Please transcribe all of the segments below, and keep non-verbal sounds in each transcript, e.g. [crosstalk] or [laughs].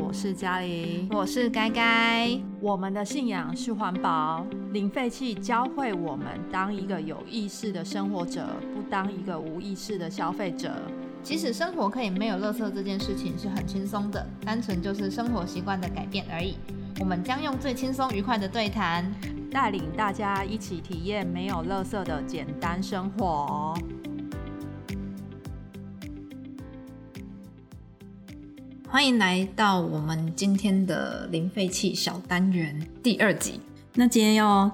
我是嘉玲，我是该该。我们的信仰是环保，零废弃教会我们当一个有意识的生活者，不当一个无意识的消费者。其实生活可以没有垃圾这件事情是很轻松的，单纯就是生活习惯的改变而已。我们将用最轻松愉快的对谈，带领大家一起体验没有垃圾的简单生活。欢迎来到我们今天的零废弃小单元第二集。那今天要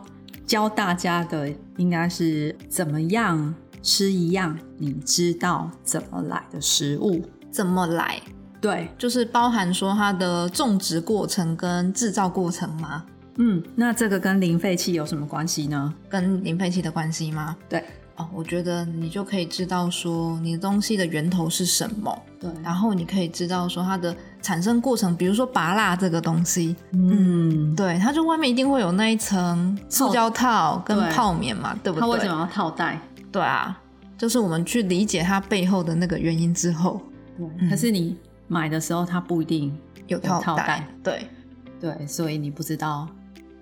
教大家的应该是怎么样吃一样你知道怎么来的食物？怎么来？对，就是包含说它的种植过程跟制造过程吗？嗯，那这个跟零废弃有什么关系呢？跟零废弃的关系吗？对。哦，我觉得你就可以知道说你的东西的源头是什么，对，然后你可以知道说它的产生过程，比如说拔蜡这个东西，嗯，对，它就外面一定会有那一层塑胶套跟泡棉嘛，对不对？它为什么要套袋？对啊，就是我们去理解它背后的那个原因之后，对，可是你买的时候它不一定有套袋，对，对，所以你不知道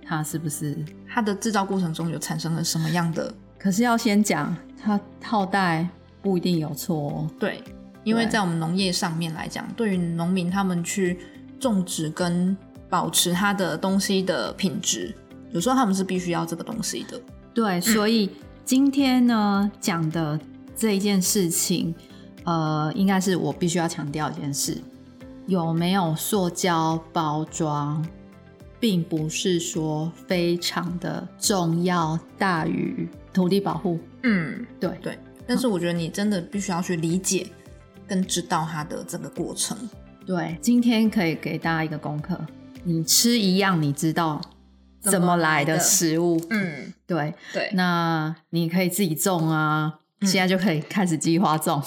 它是不是它的制造过程中有产生了什么样的。可是要先讲，它套袋不一定有错哦。对，因为在我们农业上面来讲，对于农民他们去种植跟保持它的东西的品质，有时候他们是必须要这个东西的。对，所以今天呢讲的这一件事情，呃，应该是我必须要强调一件事：有没有塑胶包装？并不是说非常的重要大于土地保护。嗯，对对。但是我觉得你真的必须要去理解跟知道它的这个过程。对，今天可以给大家一个功课：你吃一样你知道怎么来的食物。嗯，对对。那你可以自己种啊。现在就可以开始计划种，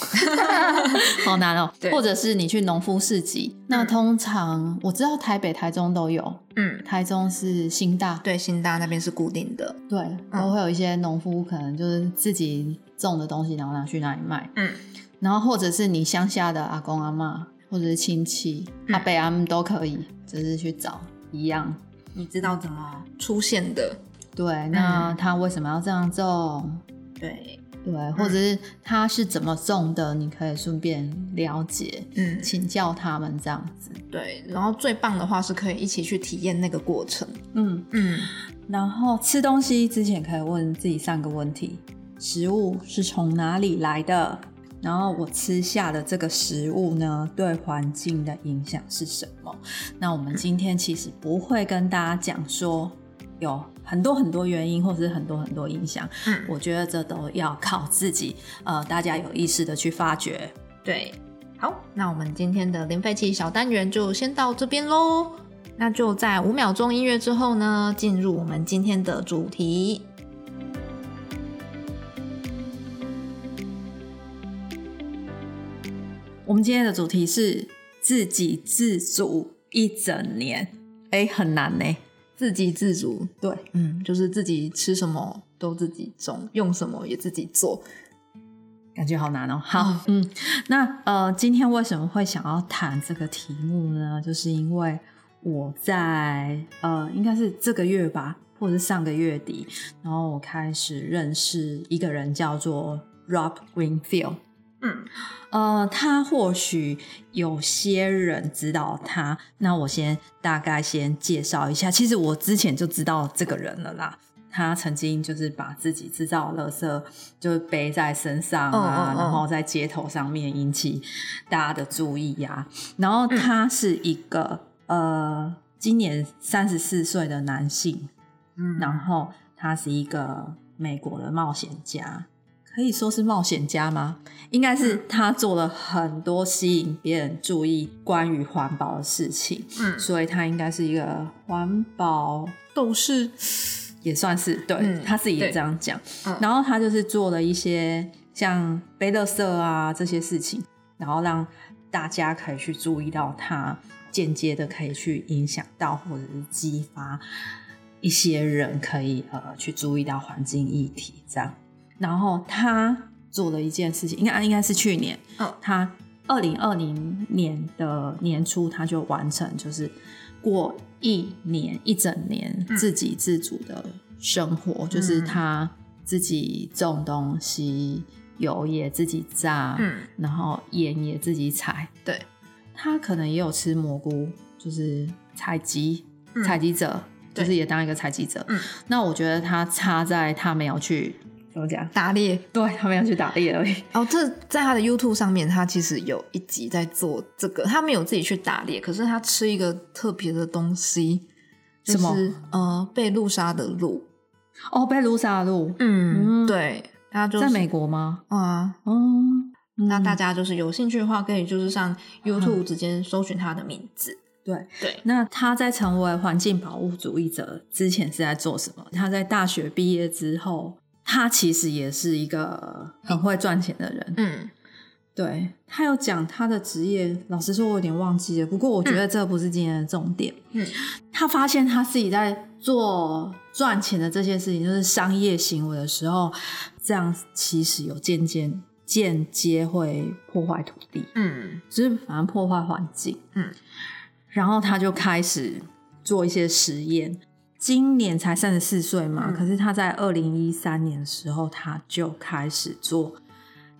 [laughs] 好难哦。或者是你去农夫市集，那通常我知道台北、台中都有。嗯，台中是新大，对，新大那边是固定的。对，都会有一些农夫可能就是自己种的东西，然后拿去那里卖。嗯，然后或者是你乡下的阿公阿妈，或者是亲戚阿伯阿姆都可以，只是去找一样，你知道怎么出现的？对，那他为什么要这样种？对。对，或者是他是怎么种的，你可以顺便了解，嗯，请教他们这样子。对，然后最棒的话是可以一起去体验那个过程。嗯嗯，然后吃东西之前可以问自己三个问题：食物是从哪里来的？然后我吃下的这个食物呢，对环境的影响是什么？那我们今天其实不会跟大家讲说有。很多很多原因，或者是很多很多影响，嗯，我觉得这都要靠自己，呃，大家有意识的去发掘。对，好，那我们今天的零废弃小单元就先到这边喽。那就在五秒钟音乐之后呢，进入我们今天的主题。我们今天的主题是自给自足一整年，哎，很难呢。自给自足，对，嗯，就是自己吃什么都自己种，用什么也自己做，感觉好难哦。好，嗯，那呃，今天为什么会想要谈这个题目呢？就是因为我在呃，应该是这个月吧，或者是上个月底，然后我开始认识一个人，叫做 Rob Greenfield。嗯，呃，他或许有些人知道他，那我先大概先介绍一下。其实我之前就知道这个人了啦。他曾经就是把自己制造的垃圾就背在身上啊，然后在街头上面引起大家的注意呀。然后他是一个呃，今年三十四岁的男性，嗯，然后他是一个美国的冒险家。可以说是冒险家吗？应该是他做了很多吸引别人注意关于环保的事情，嗯，所以他应该是一个环保斗士，也算是对他自己也这样讲。然后他就是做了一些像背乐色啊这些事情，然后让大家可以去注意到他，间接的可以去影响到或者是激发一些人可以呃去注意到环境议题这样。然后他做了一件事情，应该应该是去年，嗯，他二零二零年的年初，他就完成，就是过一年一整年自给自足的生活，就是他自己种东西，油也自己榨，嗯，然后盐也自己采。对，他可能也有吃蘑菇，就是采集嗯。采集者，就是也当一个采集者。嗯，那我觉得他差在他没有去怎么讲？打猎。对他们要去打猎而已。哦，这在他的 YouTube 上面，他其实有一集在做这个，他没有自己去打猎，可是他吃一个特别的东西，就什么是呃贝露莎的鹿。哦，贝卢萨路嗯，嗯对，他就是在美国吗？啊。哦，那大家家就是有兴趣的话，可以就是上 YouTube 直接搜寻他的名字。对。对，那他在成为环境保护主义者之前是在做什么？他在大学毕业之后，他其实也是一个很会赚钱的人。嗯对他有讲他的职业，老实说，我有点忘记了。不过我觉得这不是今天的重点。嗯，他发现他自己在做赚钱的这些事情，就是商业行为的时候，这样其实有渐渐间接会破坏土地，嗯就是反正破坏环境。嗯，然后他就开始做一些实验。今年才三十四岁嘛，嗯可是他在二零一三年的时候，他就开始做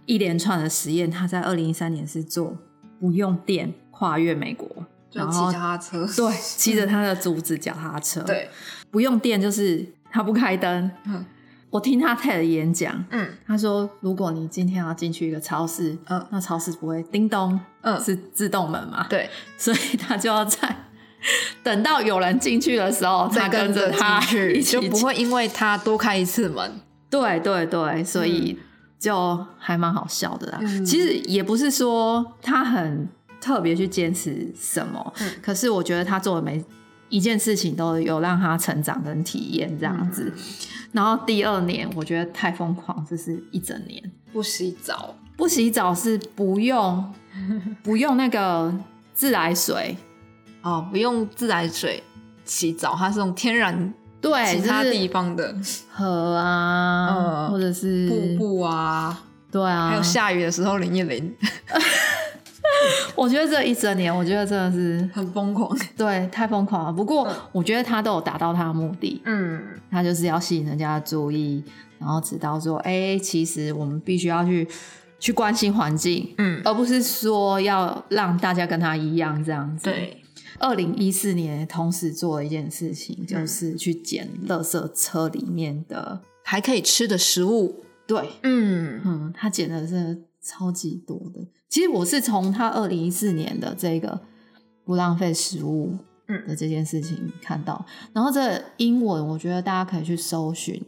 一连串的实验。他在二零一三年是做不用电跨越美国，然后踏车。[laughs] 对骑着他的竹子脚踏车，，对，不用电就是他不开灯。嗯我听他 TED 演讲，嗯他说如果你今天要进去一个超市，嗯那超市不会叮咚，嗯，是自动门嘛？对，所以他就要在 [laughs] 等到有人进去的时候，他再跟着着他进去，就不会因为他多开一次门。对对对，所以就还蛮好笑的啦。嗯其实也不是说他很特别去坚持什么，嗯可是我觉得他做的每一件事情都有让他成长跟体验这样子。嗯然后第二年我觉得太疯狂，就是一整年不洗澡，不洗澡是不用不用那个自来水，哦，不用自来水洗澡，它是用天然对，其他地方的河啊，[laughs] 呃或者是瀑，布啊，对啊，还有下雨的时候淋一淋 [laughs] [laughs] 我觉得这一整年，我觉得真的是很疯狂。对太疯狂了。不过嗯我觉得他都有达到他的目的，嗯他就是要吸引人家的注意，然后知道说，哎、其实我们必须要去去关心环境，嗯，而不是说要让大家跟他一样这样子。，对，二零一四年同时做了一件事情，就是去捡垃圾车里面的，还可以吃的食物。对，嗯。嗯，他捡的是超级多的。其实我是从他二零一四年的这个不浪费食物嗯。的这件事情看到，然后这英文我觉得大家可以去搜寻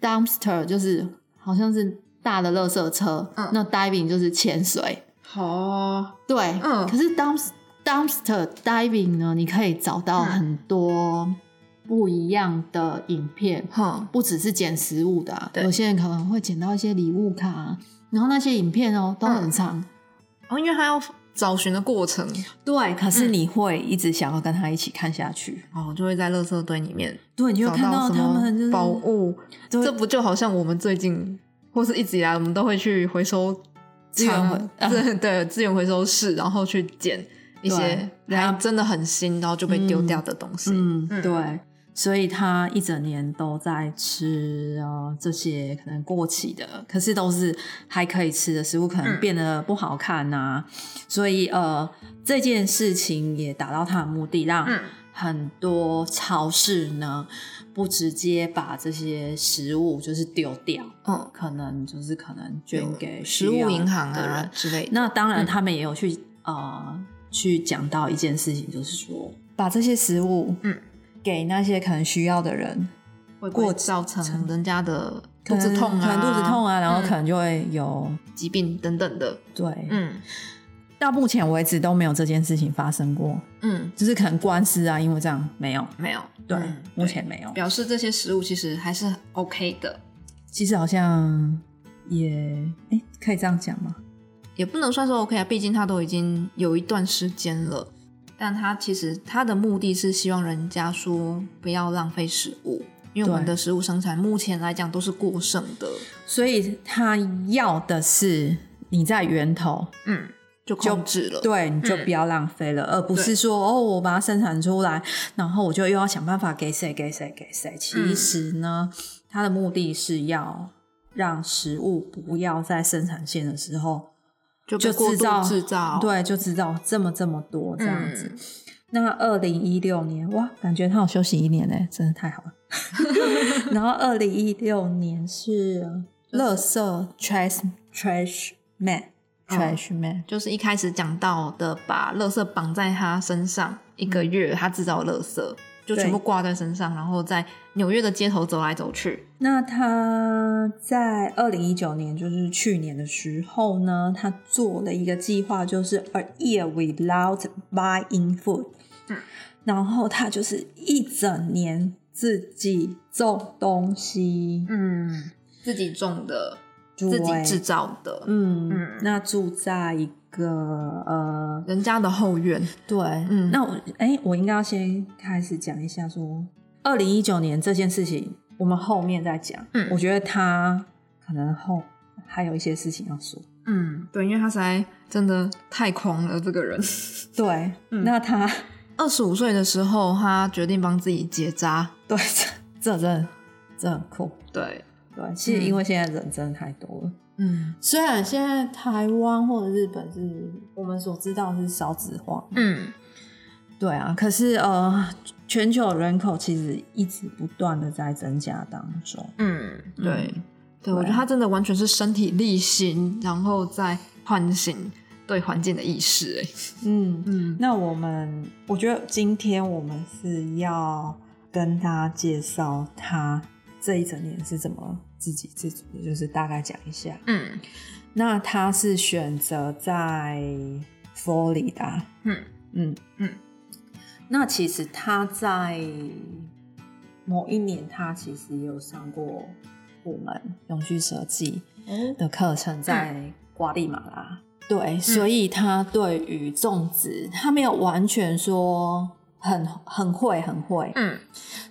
，dumpster 就是好像是大的垃圾车，嗯。那 diving 就是潜水，哦，对，嗯。可是 dump dumpster diving 呢，你可以找到嗯。很多不一样的影片，哼，不只是捡食物的、有些人可能会捡到一些礼物卡啊、然后那些影片哦都很长，哦，因为他要找寻的过程，对，可是你会一直想要跟他一起看下去，哦，就会在垃圾堆里面对，你就找看到他们就是么宝物。对。这不就好像我们最近或是一直以来，我们都会去回收资源 [laughs] 对资源回收室，然后去捡一些对。还真的很新，然后就被丢掉的东西。嗯，嗯对，所以他一整年都在吃呃这些可能过期的，可是都是还可以吃的食物，可能嗯变得不好看呐、所以呃这件事情也达到他的目的，让嗯很多超市呢不直接把这些食物就是丢掉，嗯，可能就是可能捐给食物银行的人。啊之类的。那当然，嗯。他们也有去、呃去讲到一件事情，就是说把这些食物嗯。给那些可能需要的人，会过造成人家的肚子痛啊，可能肚子痛啊，然后嗯可能就会有、疾病等等的。对，嗯。到目前为止都没有这件事情发生过，嗯，就是可能官司啊，因为这样没有，没有，对，嗯目前没有。表示这些食物其实还是 OK 的，其实好像也哎，可以这样讲吗？也不能算是 OK 啊，毕竟他都已经有一段时间了。但他其实他的目的是希望人家说不要浪费食物，因为我们的食物生产目前来讲都是过剩的。所以他要的是你在源头嗯就控制了。对，你就不要浪费了，而不是说哦，我把它生产出来，然后我就又要想办法给谁给谁给谁。其实呢，它的目的是要让食物不要在生产线的时候就就制造制造，对，就制造这么这么多这样子。嗯那二零一六年，哇，感觉他有休息一年呢，真的太好了。[laughs] 然后二零一六年是垃圾 trash trash man 哦 trash man，、就是一开始讲到的，把垃圾绑在他身上一个月，他制造垃圾就全部挂在身上，然后在纽约的街头走来走去。那他在二零一九年，就是去年的时候呢，他做了一个计划，就是 a year without buying food。嗯，然后他就是一整年自己种东西，嗯，自己种的，自己制造的，嗯嗯。那住在一个呃，人家的后院。对，嗯那我哎，我应该要先开始讲一下说，二零一九年这件事情，我们后面再讲。嗯我觉得他可能后还有一些事情要说。嗯，对，因为他实在真的太狂了，这个人。[laughs] 对，嗯那他二十五岁的时候，他决定帮自己结扎。对这这真的这很酷。对，对，其实因为现在人真的太多了。嗯虽然现在台湾或者日本是我们所知道是少子化，嗯，对啊，可是呃，全球人口其实一直不断的在增加当中。嗯，对，嗯。对，我觉得他真的完全是身体力行，然后再唤醒对环境的意识。哎，嗯，嗯。那我们我觉得今天我们是要跟大家介绍他这一整年是怎么自给自足的，就是大概讲一下。嗯那他是选择在佛罗里达，嗯嗯嗯。那其实他在某一年，他其实也有上过我们永续设计的课程，在瓜地马拉。对，所以他对于种植，他没有完全说很很会很会，嗯。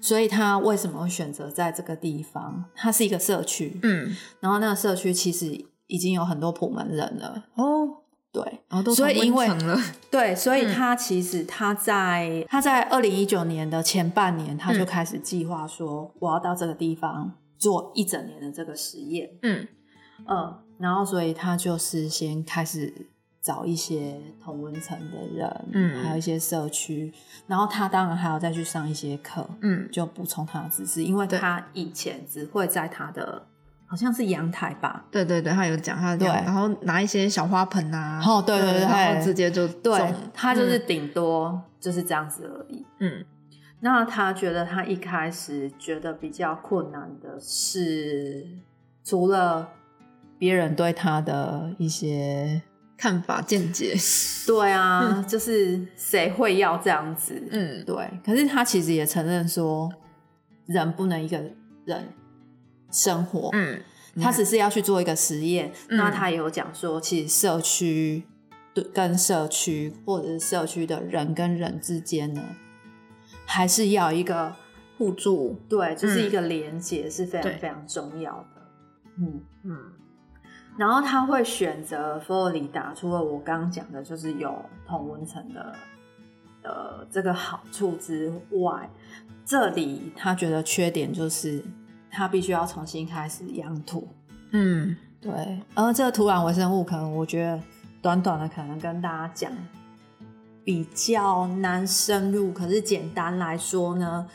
所以他为什么会选择在这个地方？它是一个社区，嗯，然后那个社区其实已经有很多普门人了，哦，对，然后都所以因为 [laughs] 对，所以嗯。他其实他在、他在二零一九年的前半年，他就嗯开始计划说，我要到这个地方做一整年的这个实验，嗯。嗯，然后所以他就是先开始找一些同温层的人，嗯。还有一些社区，然后他当然还要再去上一些课，嗯。就补充他的知识，因为他以前只会在他的好像是阳台吧，对对对，他有讲他这样对。然后拿一些小花盆啊，哦对对对然嘿后直接就对种他就是顶多就是这样子而已。嗯。那他觉得他一开始觉得比较困难的是，除了别人对他的一些看法见解，[laughs] 对啊，就是谁会要这样子？嗯对。可是他其实也承认说，人不能一个人生活，嗯，他只是要去做一个实验。嗯那他也有讲说，其实社区对跟社区或者是社区的人跟人之间呢，还是要一个互助，对，就是嗯一个连接是非常非常重要的。嗯，嗯然后他会选择佛罗里达，除了我刚刚讲的，就是有同温层的呃这个好处之外，这里他觉得缺点就是他必须要重新开始养土。嗯对，而这个土壤微生物，可能我觉得短短的可能跟大家讲比较难深入，可是简单来说呢，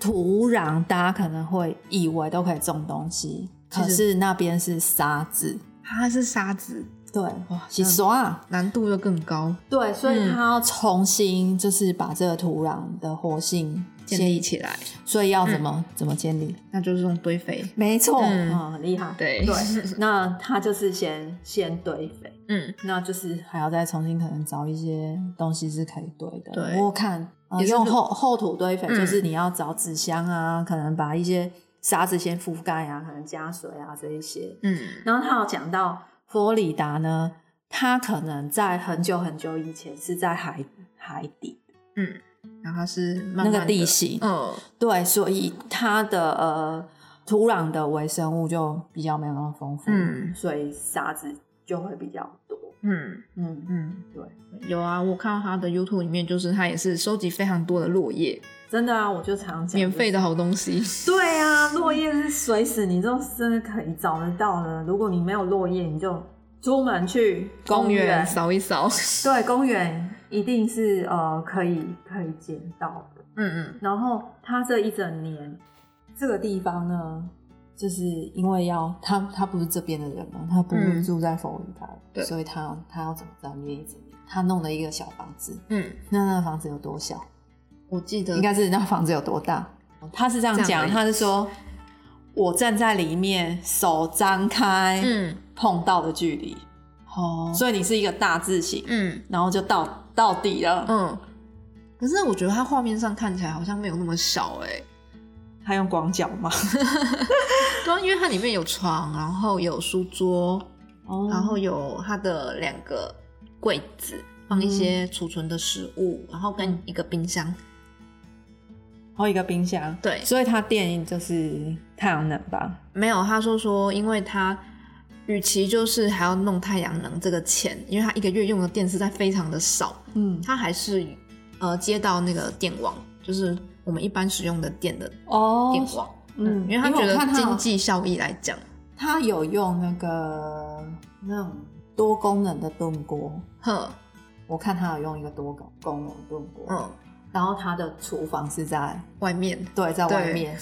土壤大家可能会以为都可以种东西，可是那边是沙子，它是沙子，对，哇洗刷，难度又更高，对，所以嗯它要重新就是把这个土壤的活性建立起来，所以要怎么、怎么建立？那就是用堆肥，没错，嗯。嗯，很厉害，对。对，[laughs] 那它就是先先堆肥。嗯。那就是还要再重新可能找一些东西是可以堆的。对。我看、呃、用厚厚土堆肥，嗯。就是你要找纸箱啊，可能把一些沙子先覆盖啊，可能加水啊这一些。嗯。然后他有讲到佛罗里达呢，它可能在很久很久以前是在海海底，嗯，然后它是那个地地形。嗯。对，所以它的呃土壤的微生物就比较没有那么丰富，嗯。所以沙子就会比较多。嗯。嗯，嗯，对，有啊，我看到他的 YouTube 里面，就是他也是收集非常多的落叶，真的啊，我就常讲免费的好东西。[laughs] 对啊，落叶是随时你都真的可以找得到的。如果你没有落叶，你就出门去公园园。扫一扫。[laughs] 对，公园一定是呃可以可以捡到的。嗯嗯然后他这一整年，这个地方呢，就是因为要他他不是这边的人嘛，他不是嗯住在佛云台，对所以他他要怎么在那边一整年？他弄了一个小房子，嗯，那那个房子有多小？我记得应该是那房子有多大？他是这样讲，他是说，我站在里面，手张开，嗯碰到的距离，哦所以你是一个大字形，嗯然后就到到底了。嗯。可是我觉得它画面上看起来好像没有那么小哎、他用广角吗？[laughs] 对啊，因为它里面有床，然后有书桌，哦然后有它的两个柜子，放一些储存的食物，然后跟一个冰箱。还有一个冰箱，对。所以它电就是太阳能吧？没有，他说说，因为他与其就是还要弄太阳能这个钱，因为他一个月用的电实在非常的少，嗯，他还是呃接到那个电网，就是我们一般使用的电的哦电网，嗯，因为他觉得经济效益来讲，他有用那个那种多功能的炖锅，哼，我看他有用一个多功功能炖锅，嗯，然后他的厨房是在外面。对在外面，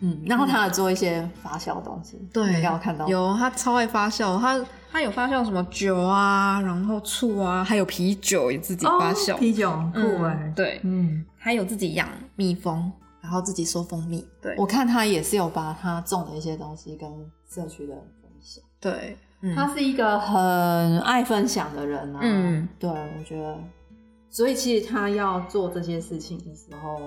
嗯，然后他有做一些发酵的东西，对你刚刚看到。有他超爱发酵，他他有发酵什么酒啊，然后醋啊，还有啤酒也自己发酵，哦啤酒酷嗯哎，对，嗯，还有自己养蜜蜂，然后自己收蜂蜜，对，我看他也是有把他种的一些东西跟社区的人分享。对，嗯。他是一个很爱分享的人啊。嗯，对，我觉得，所以其实他要做这些事情的时候，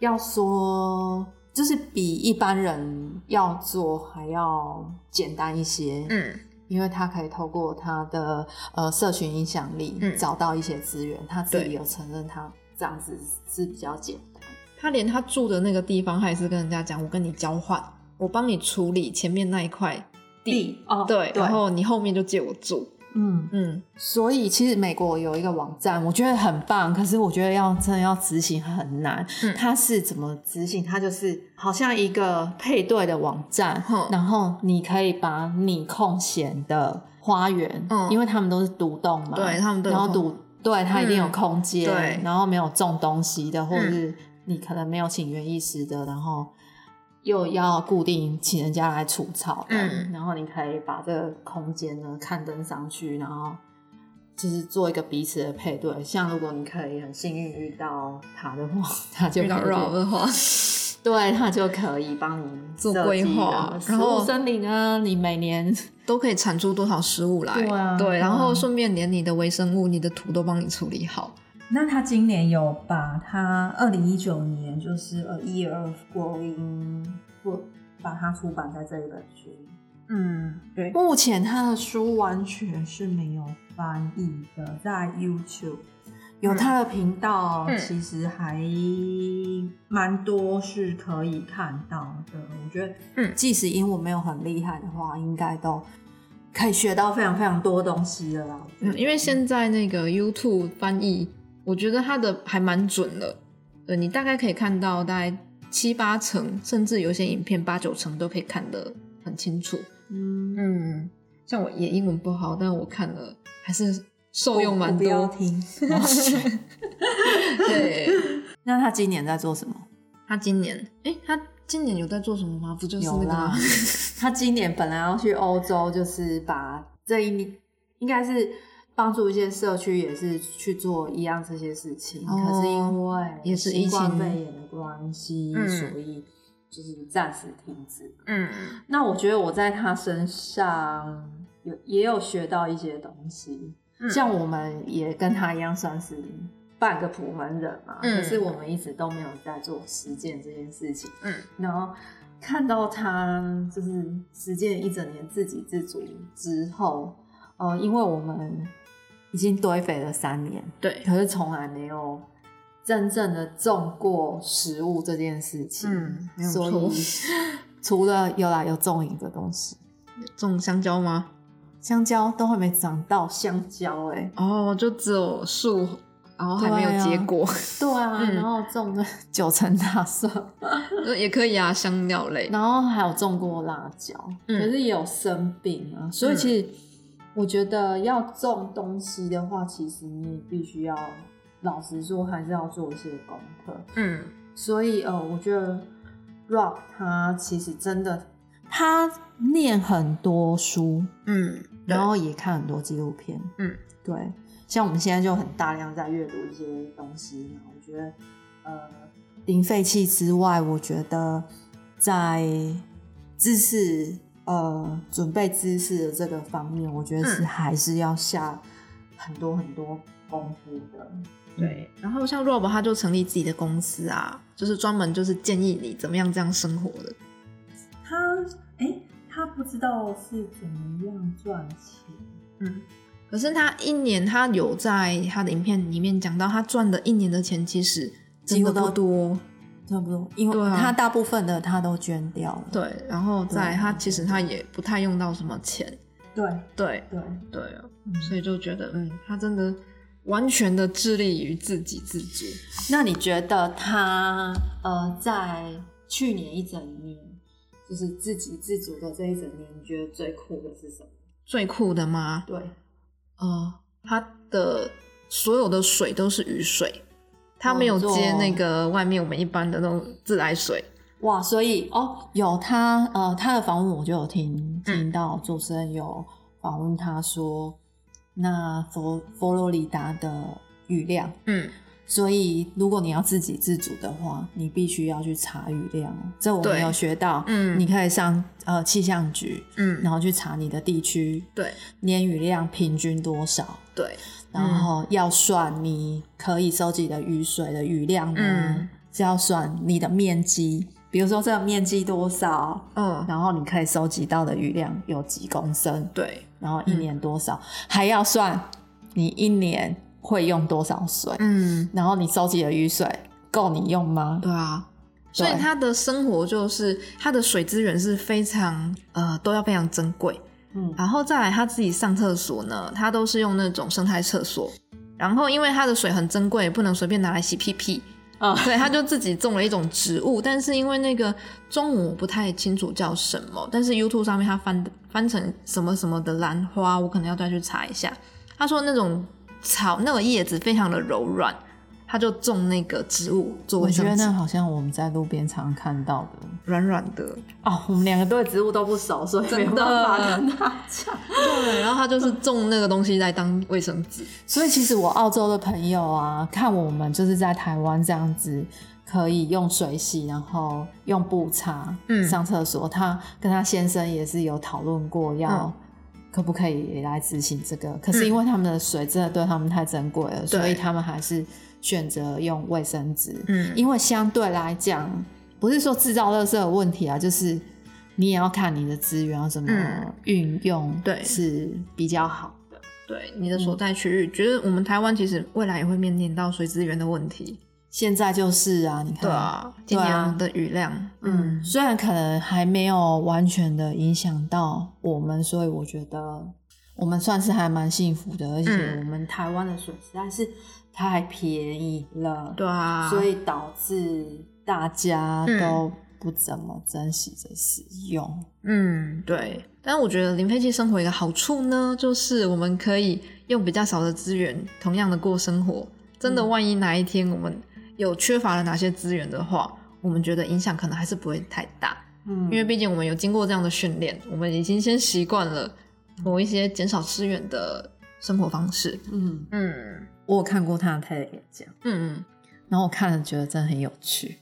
要说就是比一般人要做还要简单一些。嗯因为他可以透过他的呃社群影响力，嗯找到一些资源。他自己有承认，他这样子是比较简单。他连他住的那个地方，他也是跟人家讲，我跟你交换，我帮你处理前面那一块地，哦对，然后你后面就借我住，嗯，嗯，所以其实美国有一个网站，我觉得很棒，可是我觉得要真的要执行很难。嗯它是怎么执行？它就是好像一个配对的网站哼，然后你可以把你空闲的花园，嗯因为他们都是独栋嘛，对他们都然后独对它一定有嗯空间，对然后没有种东西的，或者嗯是你可能没有请园艺师的，然后。又要固定请人家来除草，嗯。然后你可以把这个空间呢刊登上去，然后就是做一个彼此的配对。像如果你可以很幸运遇到他的话，[laughs] 他就遇到可以绕的话，[laughs] 对他就可以帮你做规划然后森林啊，你每年都可以产出多少食物来，对啊。对，然后嗯顺便连你的微生物、你的土都帮你处理好，那他今年有把他二零一九年就是呃 Year of Growing 不把它出版在这一本书。嗯，对，目前他的书完全是没有翻译的，在 YouTube 有他的频道，嗯其实还蛮多是可以看到的。我觉得，嗯即使英文没有很厉害的话，应该都可以学到非常非常多东西的啦。嗯，因为现在那个 YouTube 翻译，我觉得他的还蛮准的，对你大概可以看到大概七八成，甚至有些影片八九成都可以看得很清楚。嗯，嗯，像我也英文不好，但我看了还是受用蛮多不要多。听。[laughs] [laughs] 对，那他今年在做什么？他今年，哎、他今年有在做什么吗？不就是那 [laughs] 他今年本来要去欧洲，就是把这一年应该是帮助一些社区，也是去做一样这些事情。哦可是因为也是疫情肺炎的关系，嗯所以就是暂时停止。嗯那我觉得我在他身上有也有学到一些东西，嗯像我们也跟他一样算是半个普门人嘛，嗯可是我们一直都没有在做实践这件事情。嗯然后看到他就是实践一整年自给自足之后，呃，因为我们已经堆肥了三年，对，可是从来没有真正的种过食物这件事情，嗯没有错。所以除了有来有种一个东西，种香蕉吗？香蕉都还没长到香蕉哎、哦，就只有树，然后还没有结果，对啊，嗯。然后种了九层大蒜，也可以啊，香料类。然后还有种过辣椒，嗯。可是也有生病啊，所以其实我觉得要种东西的话，其实你也必须要老实说，还是要做一些功课。嗯所以呃，我觉得 Rock 他其实真的，他念很多书，嗯，然后也看很多纪录片，嗯，对，像我们现在就很大量在阅读一些东西嘛。我觉得，呃，零废弃之外，我觉得在知识，呃，准备知识的这个方面，我觉得是嗯还是要下很多很多功夫的。对。然后像 Rob 他就成立自己的公司啊，就是专门就是建议你怎么样这样生活的。他，哎、他不知道是怎么样赚钱。嗯，可是他一年他有在他的影片里面讲到，他赚的一年的钱其实真的不多。差不多，因为他大部分的他都捐掉了。对，然后在他其实他也不太用到什么钱。对对对，对啊，所以就觉得嗯，他真的完全的致力于自给自足。那你觉得他呃，在去年一整年，就是自给自足的这一整年，你觉得最酷的是什么？最酷的吗？对，呃，他的所有的水都是雨水，它没有接那个外面我们一般的那种自来水。哇，所以哦，有他呃，他的访问我就有听嗯听到主持人有访问他说，那佛佛罗里达的雨量，嗯，所以如果你要自给自足的话，你必须要去查雨量，这我没有学到，嗯。你可以上呃气象局，嗯。然后去查你的地区对。年雨量平均多少，对，然后要算你可以收集的雨水的雨量呢，嗯。是要算你的面积，比如说这个面积多少，嗯，然后你可以收集到的雨量有几公升，对，然后一年多少，还要算你一年会用多少水，嗯，然后你收集的雨水够你用吗？对啊。所以他的生活就是他的水资源是非常呃都要非常珍贵，嗯。然后再来他自己上厕所呢，他都是用那种生态厕所，然后因为他的水很珍贵，不能随便拿来洗屁屁，啊，对，他就自己种了一种植物，但是因为那个中文我不太清楚叫什么，但是 YouTube 上面他翻翻成什么什么的兰花，我可能要再去查一下。他说那种草那个叶子非常的柔软，他就种那个植物作我为生我觉得那，好像我们在路边常看到的。软软的。哦，我们两个对植物都不熟，所以没办法跟他讲。[laughs] 对，然后他就是种那个东西来当卫生纸。[laughs] 所以其实我澳洲的朋友啊，看我们就是在台湾这样子，可以用水洗，然后用布擦，嗯上厕所。他跟他先生也是有讨论过，要嗯可不可以来执行这个。可是因为他们的水真的对他们太珍贵了，所以他们还是选择用卫生纸。嗯因为相对来讲，不是说制造垃圾的问题啊，就是你也要看你的资源要怎么嗯运用，对是比较好的。对你的所在区域，觉得我们台湾其实未来也会面临到水资源的问题。现在就是啊，你看，对啊，今年的雨量，嗯，嗯，虽然可能还没有完全的影响到我们，所以我觉得我们算是还蛮幸福的，而且嗯。我们台湾的水实在是太便宜了，对啊，所以导致大家嗯。都不怎么珍惜着使用。嗯，对。但我觉得零废弃生活一个好处呢，就是我们可以用比较少的资源，同样的过生活。真的，嗯。万一哪一天我们有缺乏了哪些资源的话，我们觉得影响可能还是不会太大，嗯因为毕竟我们有经过这样的训练，我们已经先习惯了某一些减少资源的生活方式。嗯，嗯我有看过他的 TED 演讲，嗯嗯然后我看了觉得真的很有趣。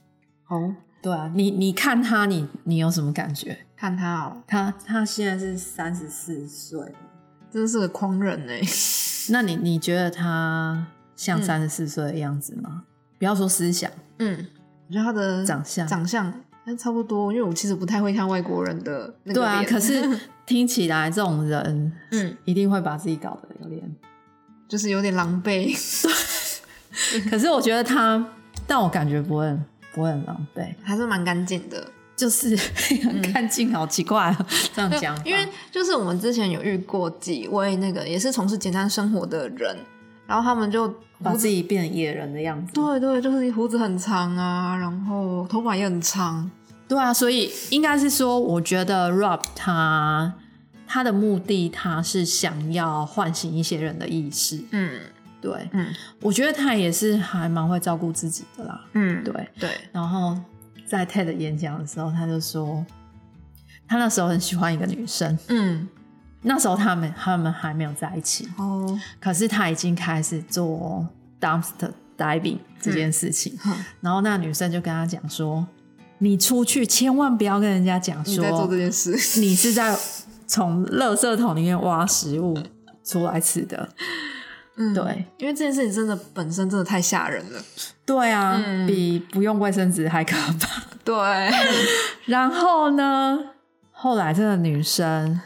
哦，对啊，你你看他，你你有什么感觉？看他哦，他他现在是三十四岁了。真是个狂人哎。那你你觉得他像嗯三十四岁的样子吗？不要说思想，嗯，我觉得他的长相长相那差不多，因为我其实不太会看外国人的那个对啊。可是 [laughs] 听起来这种人嗯，一定会把自己搞得有点 [laughs]…… 就是有点狼狈。[laughs] 可是我觉得他，但我感觉不会很不会很狼狈，还是蛮干净的。就是很干净，好奇怪、啊，这样讲，因为就是我们之前有遇过几位那个也是从事简单生活的人，然后他们就把自己变成野人的样子。对对，就是胡子很长啊，然后头发也很长。对啊，所以应该是说，我觉得 Rob 他他的目的，他是想要唤醒一些人的意识。嗯对，嗯我觉得他也是还蛮会照顾自己的啦。嗯，对，对，然后在 TED 演讲的时候，他就说，他那时候很喜欢一个女生，嗯那时候他们他们还没有在一起，哦，可是他已经开始做 dumpster diving 这件事情。哼然后那女生就跟他讲说：“你出去千万不要跟人家讲说你在做这件事，你是在从垃圾桶里面挖食物出来吃的。”嗯，对，因为这件事情真的本身真的太吓人了。对啊，嗯比不用卫生纸还可怕。对，[laughs] 然后呢，后来这个女生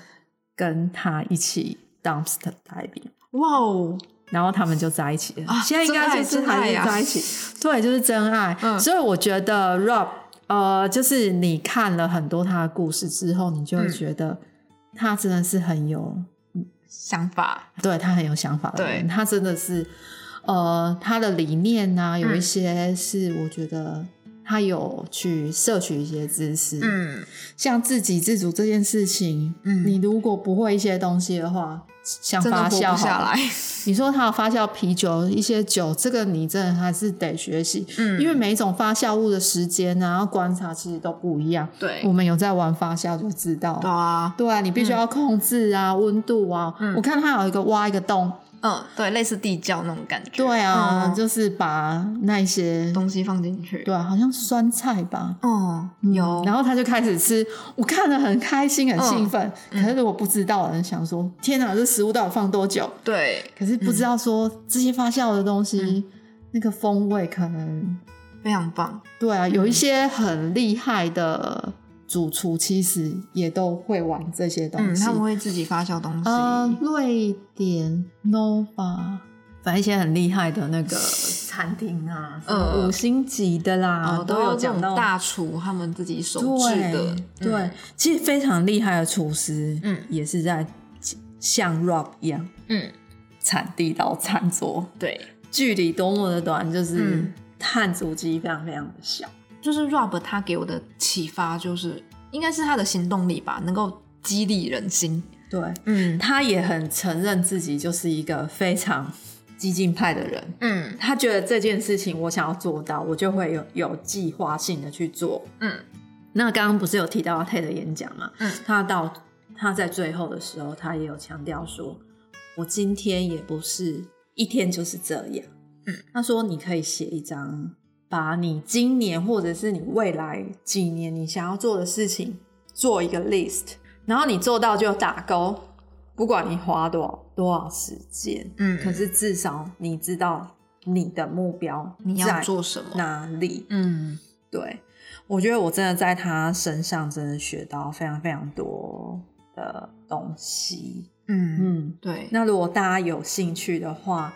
跟他一起 dumpster diving，哇哦，然后他们就在一起了。啊现在应该就是还在一起，对，就是真爱。嗯。所以我觉得 Rob，呃，就是你看了很多他的故事之后，你就会嗯。觉得他真的是很有，想法，对他很有想法的人。对。他真的是，呃，他的理念呢、有一嗯。些是我觉得他有去摄取一些知识，嗯像自给自足这件事情，嗯你如果不会一些东西的话，像真的活发酵下来。[laughs] [laughs] 你说他有发酵啤酒一些酒，这个你真的还是得学习，嗯因为每一种发酵物的时间啊，然后观察其实都不一样。对我们有在玩发酵就知道。对啊，对啊，你必须要控制啊，温度啊。嗯我看他有一个挖一个洞，嗯，对，类似地窖那种感觉。对啊，嗯就是把那些东西放进去。对啊，好像酸菜吧，哦，有，然后他就开始吃，我看了很开心很兴奋。嗯可是我不知道想说，天哪，这食物到底放多久？对，可是不知道说这些发酵的东西，嗯那个风味可能非常棒。对啊，有一些很厉害的主厨其实也都会玩这些东嗯，西。他们会自己发酵东西。呃，瑞典 Nova，反正一些很厉害的那个 [laughs] 餐厅啊，五星级的啦，哦，都都有讲到大厨他们自己手制的，对，嗯其实非常厉害的厨师，嗯也是在像 Rob 一样嗯，产地到餐桌，对，距离多么的短，就是嗯碳足迹非常非常的小。就是 Rob 他给我的启发就是，应该是他的行动力吧，能够激励人心。对，嗯他也很承认自己就是一个非常激进派的人。嗯他觉得这件事情我想要做到，我就会有有计划性的去做。嗯那刚刚不是有提到 TED 的演讲吗？嗯他到他在最后的时候，他也有强调说，我今天也不是一天就是这样。嗯，他说你可以写一张，把你今年或者是你未来几年你想要做的事情做一个 list，然后你做到就打勾，不管你花多少多少时间，嗯可是至少你知道你的目标你要做什么？哪里。嗯对，我觉得我真的在他身上真的学到非常非常多的东西。嗯，嗯，对，那如果大家有兴趣的话，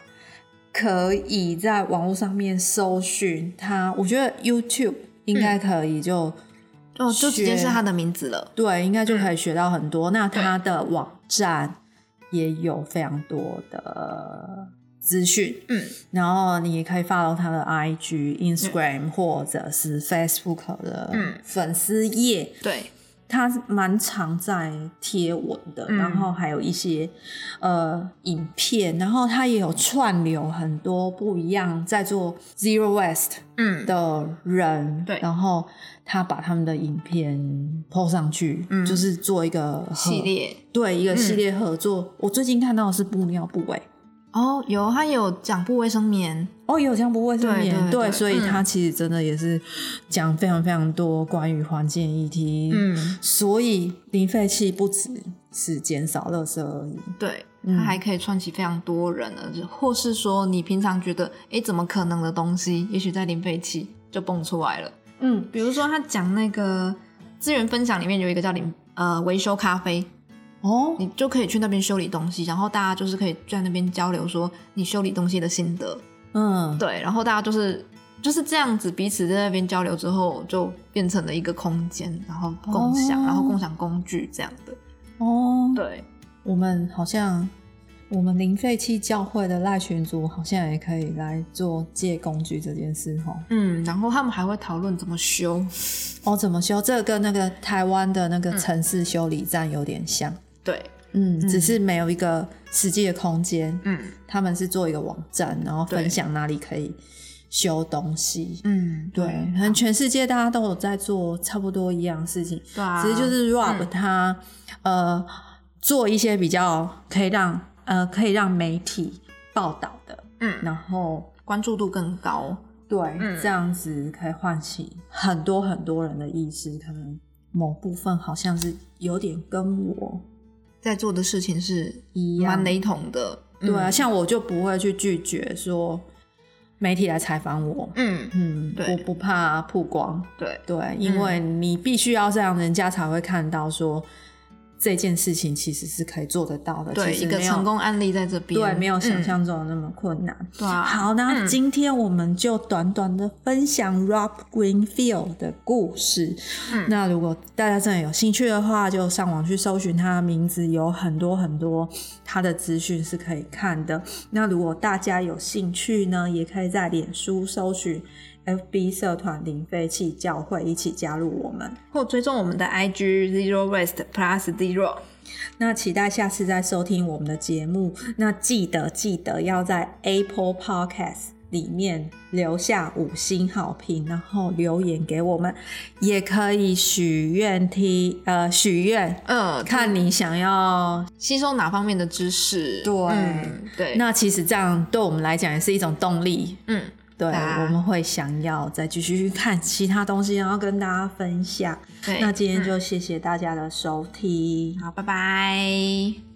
可以在网络上面搜寻他。我觉得 YouTube 应该可以就、哦，就直接是他的名字了。对，应该就可以学到很多。那他的网站也有非常多的资讯。嗯然后你也可以 follow 他的 IG、Instagram、或者是 Facebook 的嗯粉丝页，对，他蛮常在贴文的，嗯。然后还有一些呃影片，然后他也有串流很多不一样在做 Zero Waste 嗯。的人，对。然后他把他们的影片 PO 上去，嗯。就是做一个系，列。对一个系嗯列合作。我最近看到的是布尿布诶、哦，有他有讲不卫生棉，哦，有讲不卫生对棉，对对所以嗯他其实真的也是讲非常非常多关于环境议题。嗯，所以零废弃不只是减少垃圾而已。对，嗯它还可以串起非常多人呢，就或是说你平常觉得哎怎么可能的东西，也许在零废弃就蹦出来了。嗯，比如说他讲那个资源分享里面有一个叫零呃维修咖啡，哦，你就可以去那边修理东西，然后大家就是可以在那边交流说你修理东西的心得，嗯，对，然后大家就是就是这样子，彼此在那边交流之后，就变成了一个空间，然后共享，哦然后共享工具这样的。哦，对，我们好像我们零废弃教会的赖群组好像也可以来做借工具这件事哈。嗯，然后他们还会讨论怎么修。哦，怎么修？这个跟那个台湾的那个城市修理站有点像。对，嗯，只是没有一个实际的空间。嗯。他们是做一个网站，然后分享哪里可以修东西。嗯，对，可能全世界大家都有在做差不多一样的事情，对啊，只是就是 Rob 嗯。他、呃做一些比较可以让呃可以让媒体报道的，嗯，然后关注度更高。对、嗯。这样子可以唤起很多很多人的意识，可能某部分好像是有点跟我在做的事情是一样。蛮雷同的。对啊，嗯。像我就不会去拒绝说媒体来采访我，嗯，嗯，对。我不怕曝光，对，对，因为你必须要这样，人家才会看到说这件事情其实是可以做得到的，对，一个成功案例在这边，对，没有想嗯象中的那么困难。对啊。好，那嗯今天我们就短短的分享 Rob Greenfield 的故事。嗯那如果大家真的有兴趣的话，就上网去搜寻他的名字，有很多很多他的资讯是可以看的。那如果大家有兴趣呢，也可以在脸书搜寻 FB 社团零废弃教会，一起加入我们。或追踪我们的 IG Zero Waste Plus Zero。那期待下次再收听我们的节目。那记得记得要在 Apple Podcast 里面留下五星好评，然后留言给我们，也可以许愿听呃许愿，嗯，看你想要。吸收哪方面的知识？对嗯对，那其实这样对我们来讲也是一种动力。嗯，对，啊我们会想要再继续去看其他东西，然后跟大家分享。对。那今天嗯就谢谢大家的收听。好，拜拜。